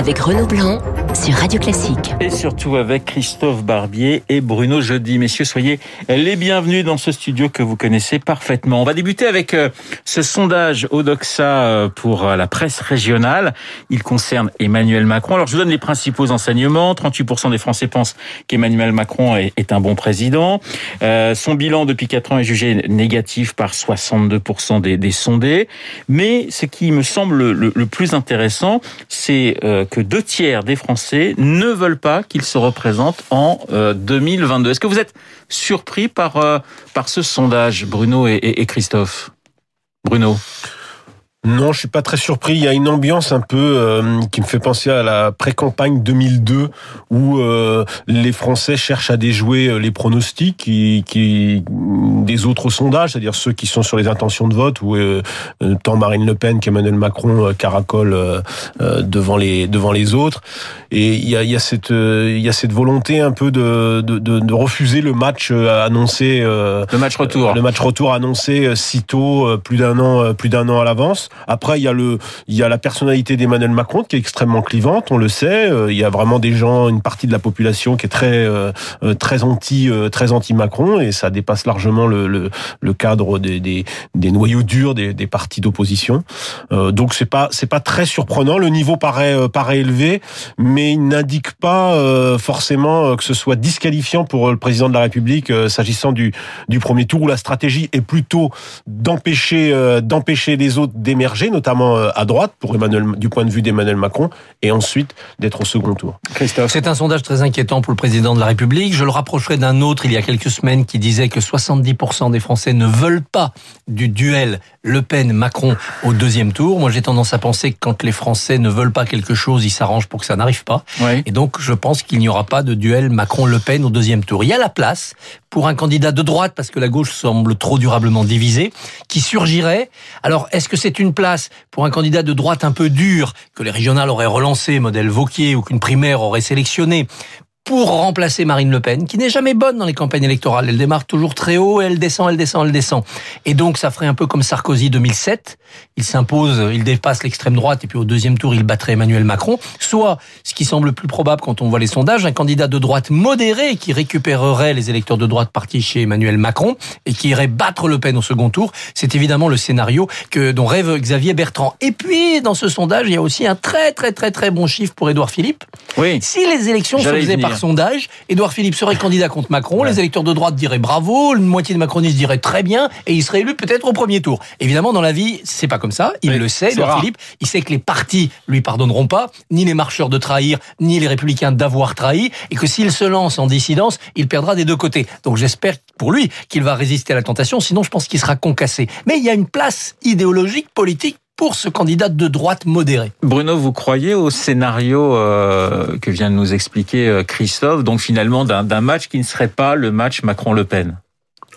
avec Renaud Blanc sur Radio Classique. Et surtout avec Christophe Barbier et Bruno Jeudi. Messieurs, soyez les bienvenus dans ce studio que vous connaissez parfaitement. On va débuter avec euh, ce sondage Odoxa euh, pour euh, la presse régionale. Il concerne Emmanuel Macron. Alors, je vous donne les principaux enseignements. 38% des Français pensent qu'Emmanuel Macron est un bon président. son bilan depuis 4 ans est jugé négatif par 62% des, sondés. Mais ce qui me semble le, le plus intéressant, c'est que deux tiers des Français ne veulent pas qu'il se représente en 2022. Est-ce que vous êtes surpris par, euh, ce sondage, Bruno et Christophe? Bruno? Non, je suis pas très surpris. Il y a une ambiance un peu euh, qui me fait penser à la pré-campagne 2002 où euh, les Français cherchent à déjouer euh, les pronostics qui, qui des autres sondages, c'est-à-dire ceux qui sont sur les intentions de vote où tant Marine Le Pen qu'Emmanuel Macron caracolent devant les devant les autres. Et il y a, il y a cette il y a cette volonté un peu de de, de, refuser le match annoncé le match retour le match retour annoncé si tôt plus d'un an plus d'un an à l'avance. Après, il y a le, il y a la personnalité d'Emmanuel Macron qui est extrêmement clivante, on le sait. Euh, il y a vraiment des gens, une partie de la population qui est très, euh, euh, très anti, très anti Macron, et ça dépasse largement le, le, le cadre des, des, des, noyaux durs des, des partis d'opposition. donc c'est pas, c'est pas très surprenant. Le niveau paraît, paraît élevé, mais il n'indique pas forcément que ce soit disqualifiant pour le président de la République s'agissant du, du premier tour où la stratégie est plutôt d'empêcher, d'empêcher les autres notamment euh, à droite, pour Emmanuel, du point de vue d'Emmanuel Macron, et ensuite d'être au second tour. Christophe. C'est un sondage très inquiétant pour le président de la République. Je le rapprocherai d'un autre il y a quelques semaines qui disait que 70% des Français ne veulent pas du duel Le Pen-Macron au deuxième tour. Moi, j'ai tendance à penser que quand les Français ne veulent pas quelque chose, ils s'arrangent pour que ça n'arrive pas. Et donc, je pense qu'il n'y aura pas de duel Macron-Le Pen au deuxième tour. Il y a la place pour un candidat de droite, parce que la gauche semble trop durablement divisée, qui surgirait. Alors, est-ce que c'est une place pour un candidat de droite un peu dur, que les régionales auraient relancé, modèle Vauquier, ou qu'une primaire aurait sélectionné, pour remplacer Marine Le Pen, qui n'est jamais bonne dans les campagnes électorales. Elle démarre toujours très haut, elle descend, elle descend, elle descend. Et donc, ça ferait un peu comme Sarkozy 2007. Il s'impose, il dépasse l'extrême droite, et puis au deuxième tour, il battrait Emmanuel Macron. Soit, ce qui semble plus probable quand on voit les sondages, un candidat de droite modéré qui récupérerait les électeurs de droite partis chez Emmanuel Macron et qui irait battre Le Pen au second tour. C'est évidemment le scénario que dont rêve Xavier Bertrand. Et puis, dans ce sondage, il y a aussi un très, très, très, très bon chiffre pour Édouard Philippe. Oui. Si les élections se faisaient par sondage, Édouard Philippe serait candidat contre Macron, les électeurs de droite diraient bravo, une moitié des macronistes diraient très bien, et il serait élu peut-être au premier tour. Évidemment, dans la vie, c'est pas comme ça. Il le sait, Édouard Philippe. Il sait que les partis lui pardonneront pas, ni les marcheurs de trahir, ni les républicains d'avoir trahi, et que s'il se lance en dissidence, il perdra des deux côtés. Donc j'espère pour lui qu'il va résister à la tentation, sinon je pense qu'il sera concassé. Mais il y a une place idéologique, politique pour ce candidat de droite modéré. Bruno, vous croyez au scénario euh, que vient de nous expliquer euh, Christophe, donc finalement d'un match qui ne serait pas le match Macron-Le Pen?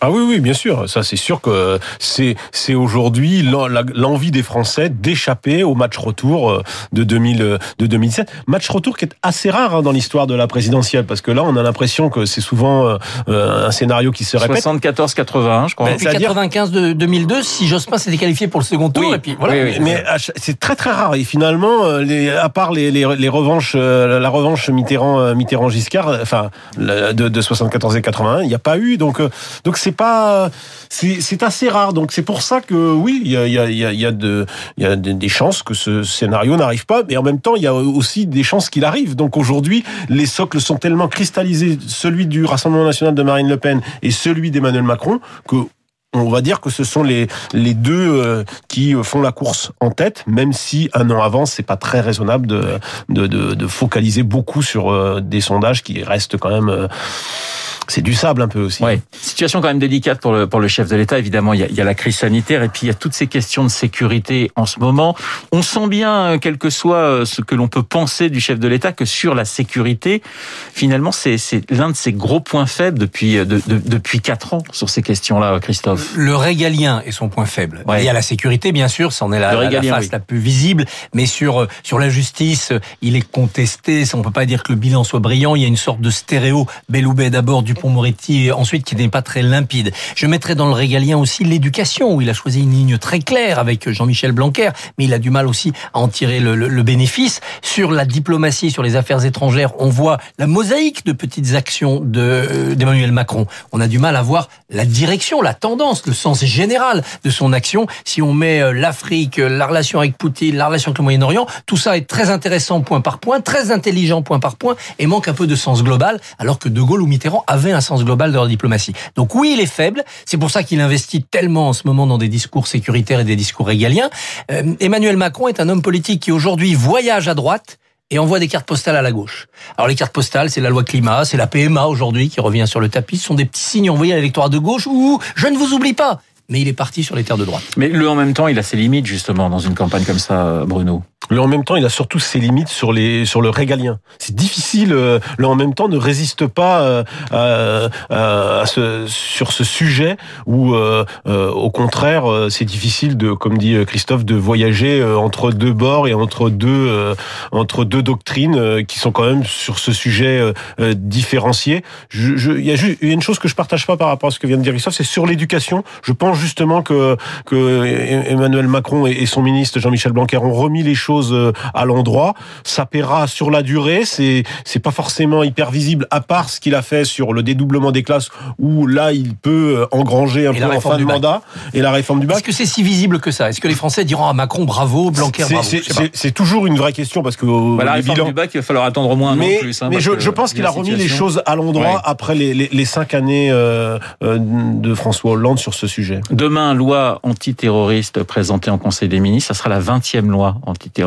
Ah oui, oui, bien sûr. Ça, c'est sûr que c'est c'est aujourd'hui l'envie des Français d'échapper au match retour euh, de 2000 de 2007. Match retour qui est assez rare hein, dans l'histoire de la présidentielle, parce que là, on a l'impression que c'est souvent euh, euh, un scénario qui se répète. 74-81, je crois. Ben, 95 de 2002, si Jospin s'était qualifié pour le second tour, et puis voilà. mais c'est très très rare. Et finalement, les, à part les, les, les revanches, la revanche Mitterrand Mitterrand Giscard, enfin de, de 74 et 81, il n'y a pas eu. Donc donc c'est pas, c'est assez rare. Donc c'est pour ça que oui, il y a, y a, y a, de, y a des chances que ce scénario n'arrive pas, mais en même temps, il y a aussi des chances qu'il arrive. Donc aujourd'hui, les socles sont tellement cristallisés, celui du Rassemblement national de Marine Le Pen et celui d'Emmanuel Macron, que on va dire que ce sont les, les deux euh, qui font la course en tête, même si un an avant, c'est pas très raisonnable de, de, de, de, focaliser beaucoup sur euh, des sondages qui restent quand même euh, c'est du sable un peu aussi. Ouais. Situation quand même délicate pour le, pour le chef de l'État. Évidemment, il y, a, il y, a, la crise sanitaire et puis il y a toutes ces questions de sécurité en ce moment. On sent bien, quel que soit ce que l'on peut penser du chef de l'État, que sur la sécurité, finalement, c'est l'un de ses gros points faibles depuis, de, de, depuis quatre ans sur ces questions-là, Christophe. Le régalien est son point faible. Ouais. Il y a la sécurité, bien sûr, c'en est la, face oui. la plus visible, mais sur sur la justice, il est contesté. On peut pas dire que le bilan soit brillant. Il y a une sorte de stéréo Belloubet d'abord, Dupont-Moretti et ensuite qui n'est pas très limpide. Je mettrais dans le régalien aussi l'éducation, où il a choisi une ligne très claire avec Jean-Michel Blanquer, mais il a du mal aussi à en tirer le, le- le bénéfice. Sur la diplomatie, sur les affaires étrangères, on voit la mosaïque de petites actions de euh, d'Emmanuel Macron. On a du mal à voir la direction, la tendance, le sens général de son action. Si on met euh, l'Afrique, euh, la relation avec Poutine, la relation avec le Moyen-Orient, tout ça est très intéressant point par point, très intelligent point par point, et manque un peu de sens global, alors que De Gaulle ou Mitterrand avaient un sens global de leur diplomatie. Donc oui, il est faible. C'est pour ça qu'il investit tellement en ce moment dans des discours sécuritaires et des discours régaliens. Euh, Emmanuel Macron est un homme politique qui aujourd'hui voyage à droite et envoie des cartes postales à la gauche. Alors les cartes postales, c'est la loi climat, c'est la PMA aujourd'hui qui revient sur le tapis. Ce sont des petits signes envoyés à l'électorat de gauche où je ne vous oublie pas. Mais il est parti sur les terres de droite. Mais le en même temps, il a ses limites justement dans une campagne comme ça, euh, Bruno. Le en même temps, il a surtout ses limites sur les sur le régalien. C'est difficile. euh, Le en même temps ne résiste pas euh, à, à- à ce, sur ce sujet où, euh, euh, au contraire, euh, c'est difficile de, comme dit euh, Christophe, de voyager euh, entre deux bords et entre deux euh, entre deux doctrines euh, qui sont quand même sur ce sujet euh, euh, différenciés. Je, je- il y a juste une chose que je partage pas par rapport à ce que vient de dire Christophe, c'est sur l'éducation. Je pense justement que que Emmanuel Macron et son ministre Jean-Michel Blanquer ont remis les choses euh, à l'endroit. Ça paiera sur la durée. C'est c'est pas forcément hyper visible à part ce qu'il a fait sur le dédoublement des classes où là il peut euh, engranger un Et peu la en fin de du bac. mandat et la réforme du bac. Est-ce que c'est si visible que ça? Est-ce que les Français diront à Macron bravo, Blanquer C'est- bravo c'est- toujours une vraie question parce que Bah, la réforme bilans- du bac, il va falloir attendre au moins un mais, plus. hein, mais je, pense qu'il a remis les choses à l'endroit Ouais. après les, les, les cinq années euh, euh, de François Hollande sur ce sujet. Demain, loi antiterroriste présentée en Conseil des ministres, ça sera la 20e loi antiterroriste.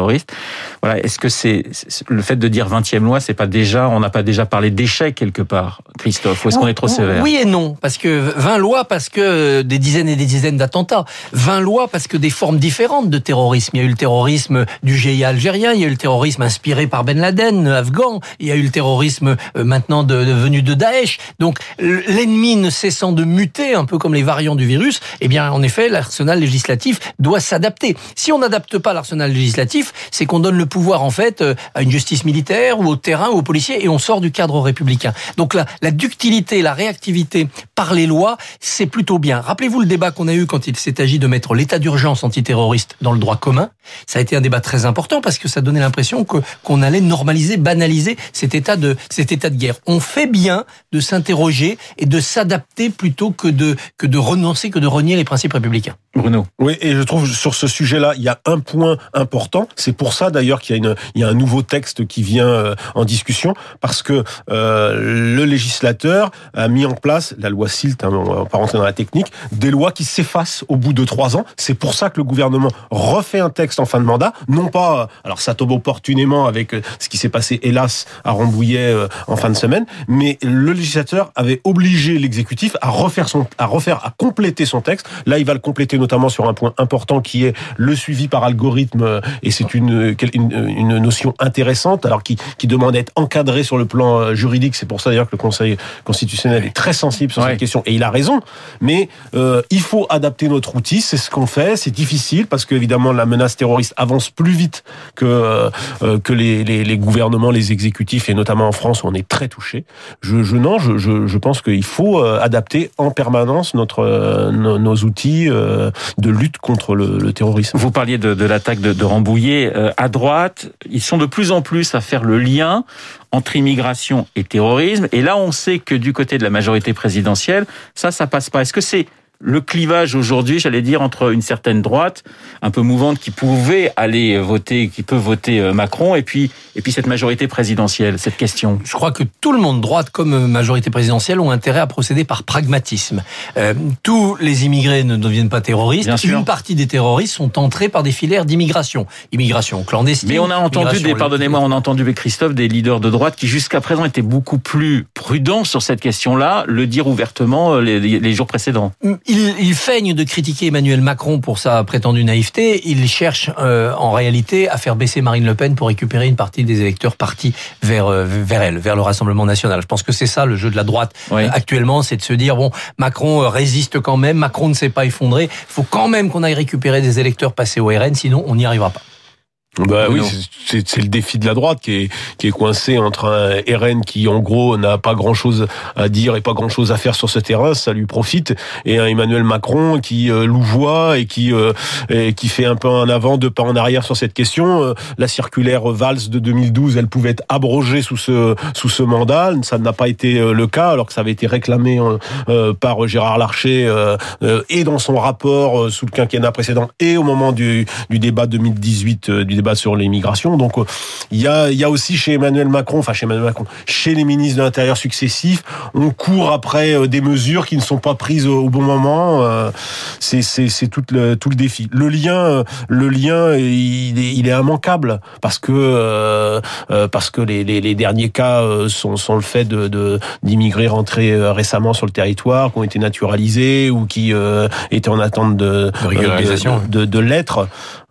Voilà, est-ce que c'est c'est- le fait de dire 20e loi, c'est pas déjà on n'a pas déjà parlé d'échec quelque part, Christophe, ou est-ce qu'on est trop sévère? Oui et non, parce que 20 lois, parce que des dizaines et des dizaines d'attentats. 20 lois, parce que des formes différentes de terrorisme. Il y a eu le terrorisme du GIA algérien, il y a eu le terrorisme inspiré par Ben Laden, afghan, il y a eu le terrorisme euh, maintenant de, de- venu de Daesh. Donc l'ennemi ne cessant de muter, un peu comme les variants du virus, eh bien en effet, l'arsenal législatif doit s'adapter. Si on n'adapte pas l'arsenal législatif, c'est qu'on donne le pouvoir en fait euh, à une justice militaire ou au terrain ou aux policiers et on sort du cadre républicain. Donc la, la ductilité, la réactivité par les lois, c'est plutôt bien. Rappelez-vous le débat qu'on a eu quand il s'est agi de mettre l'état d'urgence antiterroriste dans le droit commun. Ça a été un débat très important parce que ça donnait l'impression que qu'on allait normaliser, banaliser cet état de cet état de guerre. On fait bien de s'interroger et de s'adapter plutôt que de que de renoncer, que de renier les principes républicains. Bruno. Oui, et je trouve sur ce sujet-là, il y a un point important. C'est pour ça d'ailleurs qu'il y a une, il y a un nouveau texte qui vient euh, en discussion parce que euh, le législateur a mis en place la loi SILT, hein, on va pas rentrer dans la technique, des lois qui s'effacent au bout de trois ans. C'est pour ça que le gouvernement refait un texte en fin de mandat, non pas, euh, alors ça tombe opportunément avec euh, ce qui s'est passé hélas à Rambouillet en fin de semaine, mais le législateur avait obligé l'exécutif à refaire son, à refaire, à compléter son texte. Là, il va le compléter notamment sur un point important qui est le suivi par algorithme, et c'est une, une, une notion intéressante, alors qui, qui demande à être encadré sur le plan euh, juridique. C'est pour ça d'ailleurs que le Conseil constitutionnel est très sensible sur Ouais. cette question, et il a raison. Mais euh, il faut adapter notre outil, c'est ce qu'on fait. C'est difficile parce qu'évidemment la menace terroriste avance plus vite que euh, euh, que les, les, les gouvernements, les exécutifs, et notamment en France où on est très touché. Je, je non, je, je, je pense qu'il faut euh, adapter en permanence notre euh, nos, nos outils euh, de lutte contre le, le terrorisme. Vous parliez de, de l'attaque de, de Rambouillet. Euh, à droite, ils sont de plus en plus à faire le lien entre immigration et terrorisme. Et là, on sait que du côté de la majorité présidentielle, ça, ça passe pas. Est-ce que c'est le clivage aujourd'hui, j'allais dire, entre une certaine droite, un peu mouvante, qui pouvait aller voter, qui peut voter euh, Macron, et puis, et puis cette majorité présidentielle, cette question Je crois que tout le monde, droite comme majorité présidentielle, ont intérêt à procéder par pragmatisme. Euh, tous les immigrés ne deviennent pas terroristes. Bien sûr. Une partie des terroristes sont entrés par des filières d'immigration. Immigration clandestine. Mais on a entendu, des, pardonnez-moi, on a entendu avec Christophe des leaders de droite qui jusqu'à présent étaient beaucoup plus prudents sur cette question-là, le dire ouvertement euh, les, les jours précédents. Il, il, feigne de critiquer Emmanuel Macron pour sa prétendue naïveté. Il cherche euh, en réalité à faire baisser Marine Le Pen pour récupérer une partie des électeurs partis vers euh, vers elle, vers le Rassemblement national. Je pense que c'est ça le jeu de la droite Oui. euh, actuellement, c'est de se dire bon, Macron euh, résiste quand même, Macron ne s'est pas effondré. Il faut quand même qu'on aille récupérer des électeurs passés au RN, sinon on n'y arrivera pas. Bah oui, c'est- le défi de la droite qui est qui est coincé entre un RN qui en gros n'a pas grand chose à dire et pas grand chose à faire sur ce terrain, ça lui profite, et un Emmanuel Macron qui euh, louvoie et qui euh, et qui fait un pas en avant, deux pas en arrière sur cette question. Euh, La circulaire Valls de 2012, elle pouvait être abrogée sous ce sous ce mandat, ça n'a pas été euh, le cas alors que ça avait été réclamé euh, euh, par Gérard Larcher euh, euh, et dans son rapport euh, sous le quinquennat précédent et au moment du du débat 2018 euh, du débat sur l'immigration. Donc euh, il y a il y a aussi chez Emmanuel Macron, enfin chez Emmanuel Macron, chez les ministres de l'Intérieur successifs, on court après euh, des mesures qui ne sont pas prises au bon moment. euh, C'est c'est c'est tout le tout le défi. Le lien le lien il est il est immanquable parce que parce que les, les, les derniers cas sont sont le fait de de- d'immigrés rentrés récemment sur le territoire, qui ont été naturalisés ou qui euh, étaient en attente de De de, de, de.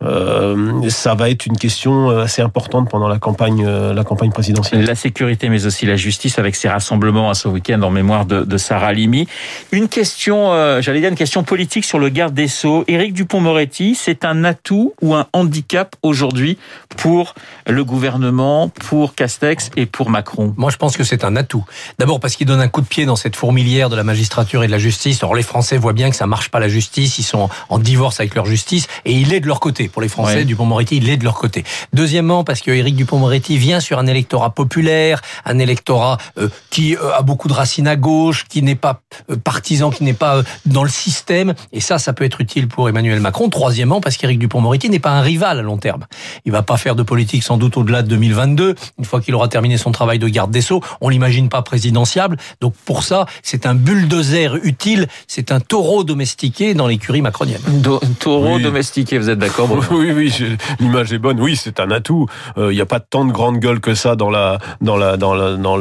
Euh, ça va être une question euh, assez importante pendant la campagne, euh, la campagne présidentielle. La sécurité, mais aussi la justice, avec ces rassemblements à ce week-end en mémoire de, de Sarah Limi. Une question, euh, j'allais dire une question politique sur le garde des Sceaux. Éric Dupont-Moretti, c'est un atout ou un handicap aujourd'hui pour le gouvernement, pour Castex et pour Macron? Moi, je pense que c'est un atout. D'abord parce qu'il donne un coup de pied dans cette fourmilière de la magistrature et de la justice. Or, les Français voient bien que ça marche pas la justice. Ils sont en divorce avec leur justice et il est de leur côté. Pour les Français, Ouais. Dupont-Moretti, il est de leur côté. Deuxièmement, parce que Éric Dupont-Moretti vient sur un électorat populaire, un électorat euh, qui euh, a beaucoup de racines à gauche, qui n'est pas euh, partisan, qui n'est pas euh, dans le système. Et ça, ça peut être utile pour Emmanuel Macron. Troisièmement, parce qu'Éric Dupont-Moretti n'est pas un rival à long terme. Il va pas faire de politique sans doute au-delà de 2022. Une fois qu'il aura terminé son travail de garde des Sceaux, on l'imagine pas présidentiable. Donc pour ça, c'est un bulldozer utile, c'est un taureau domestiqué dans l'écurie macronienne. Do- Taureau Oui. domestiqué, vous êtes d'accord Oui, oui, je- l'image est bonne. Oui, c'est un atout. Euh, Il n'y a pas tant de grande gueule que ça dans la dans la dans la dans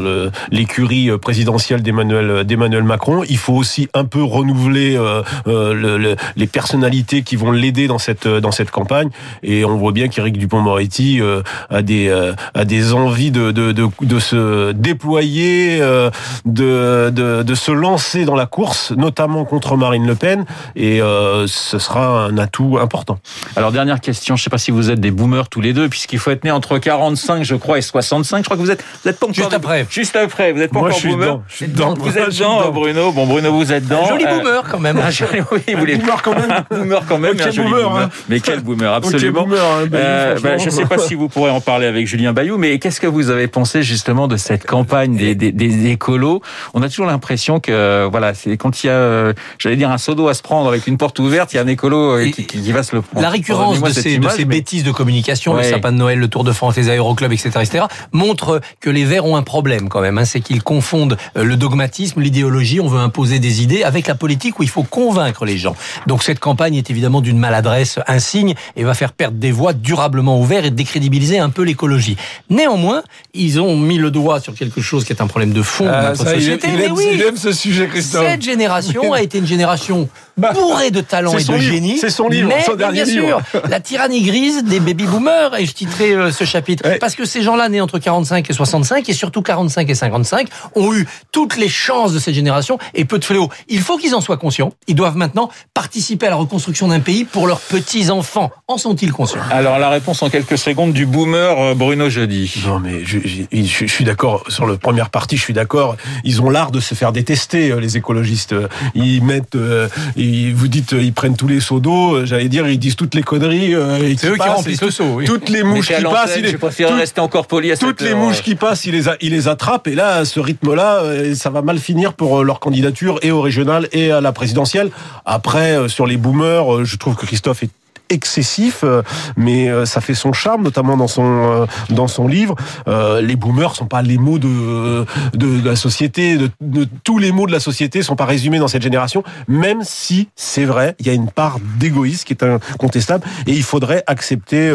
l'écurie euh, présidentielle d'Emmanuel d'Emmanuel Macron. Il faut aussi un peu renouveler euh, euh, le- le- les personnalités qui vont l'aider dans cette dans cette campagne. Et on voit bien qu'Éric Dupont-Moretti euh, a des euh, a des envies de de de, de se déployer, euh, de, de de se lancer dans la course, notamment contre Marine Le Pen. Et euh, ce sera un atout important. Alors dernière question, je ne sais pas si vous êtes des boomers tous les deux, puisqu'il faut être né entre 45, je crois, et 65. Je crois que vous êtes, vous êtes pas encore Juste après. Juste après, vous n'êtes pas Moi, encore je suis boomer. dedans. Je suis dedans. Vous êtes Je suis dedans, dedans. Bruno. Bon, Bruno, vous êtes dedans. Un joli Euh, boomer quand même. un joli- oui, vous voulez Boomer quand même. boomer quand même, un joli boomer, boomer. hein. Mais quel boomer, absolument. boomer, hein, Bayou, Euh, bah, je ne sais pas si vous pourrez en parler avec Julien Bayou, mais qu'est-ce que vous avez pensé justement de cette campagne des, des, des écolos? On a toujours l'impression que voilà, c'est quand il y a, euh, j'allais dire un seau d'eau à se prendre avec une porte ouverte, il y a un écolo qui, qui- qui va se le prendre. La récurrence de ces, de image, ces mais- bêtises de communication, le Ouais. sapin de Noël, le Tour de France, les aéroclubs, etc., etc., montre que les Verts ont un problème quand même. hein. c'est qu'ils confondent euh, le dogmatisme, l'idéologie. On veut imposer des idées avec la politique où il faut convaincre les gens. Donc cette campagne est évidemment d'une maladresse insigne et va faire perdre des voix durablement aux Verts et décrédibiliser un peu l'écologie. Néanmoins, ils ont mis le doigt sur quelque chose qui est un problème de fond de Ah, notre ça, il, société. il Mais aime, oui, il aime ce sujet, Christophe. cette génération a été une génération bourrée de talent et de livre, génie. c'est son livre, mais, son dernier bien livre. sûr, la tyrannie grise des baby boomers, et je titrerai euh, ce chapitre, Ouais. parce que ces gens-là nés entre 45 et 65, et surtout 45 et 55, ont eu toutes les chances de cette génération et peu de fléaux. Il faut qu'ils en soient conscients. Ils doivent maintenant participer à la reconstruction d'un pays pour leurs petits-enfants. En sont-ils conscients? Alors la réponse en quelques secondes du boomer euh, Bruno Jeudi. Non, mais je, je- je- je suis d'accord sur la première partie. Je suis d'accord. Ils ont l'art de se faire détester, euh, les écologistes. Ils mettent, euh, ils, vous dites, euh, ils prennent tous les seaux d'eau. euh, J'allais dire, ils disent toutes les conneries. euh, C'est eux qui remplissent le seau, oui. Toutes les mouches qui passent, il je préfère tout- rester encore poli à toutes cette les heure. mouches qui passent, ils les, a- ils les attrapent. Et là, à ce rythme-là, ça va mal finir pour leur candidature et au régional et à la présidentielle. Après, sur les boomers, je trouve que Christophe est excessif, euh, mais euh, ça fait son charme, notamment dans son euh, dans son livre. Euh, les boomers sont pas les mots de de, de la société, de, de- tous les mots de la société sont pas résumés dans cette génération, même si c'est vrai, il y a une part d'égoïsme qui est incontestable et il faudrait accepter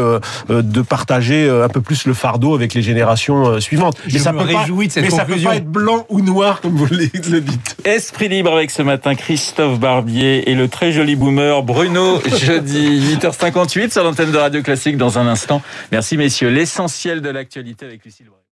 de partager un peu plus le fardeau avec les générations euh, suivantes. Je me réjouis de cette mais ça peut pas être blanc ou noir comme vous le dites. Esprit libre avec ce matin Christophe Barbier et le très joli boomer Bruno jeudi 8h58 sur l'antenne de Radio Classique dans un instant. Merci messieurs. L'essentiel de l'actualité avec. Bréau.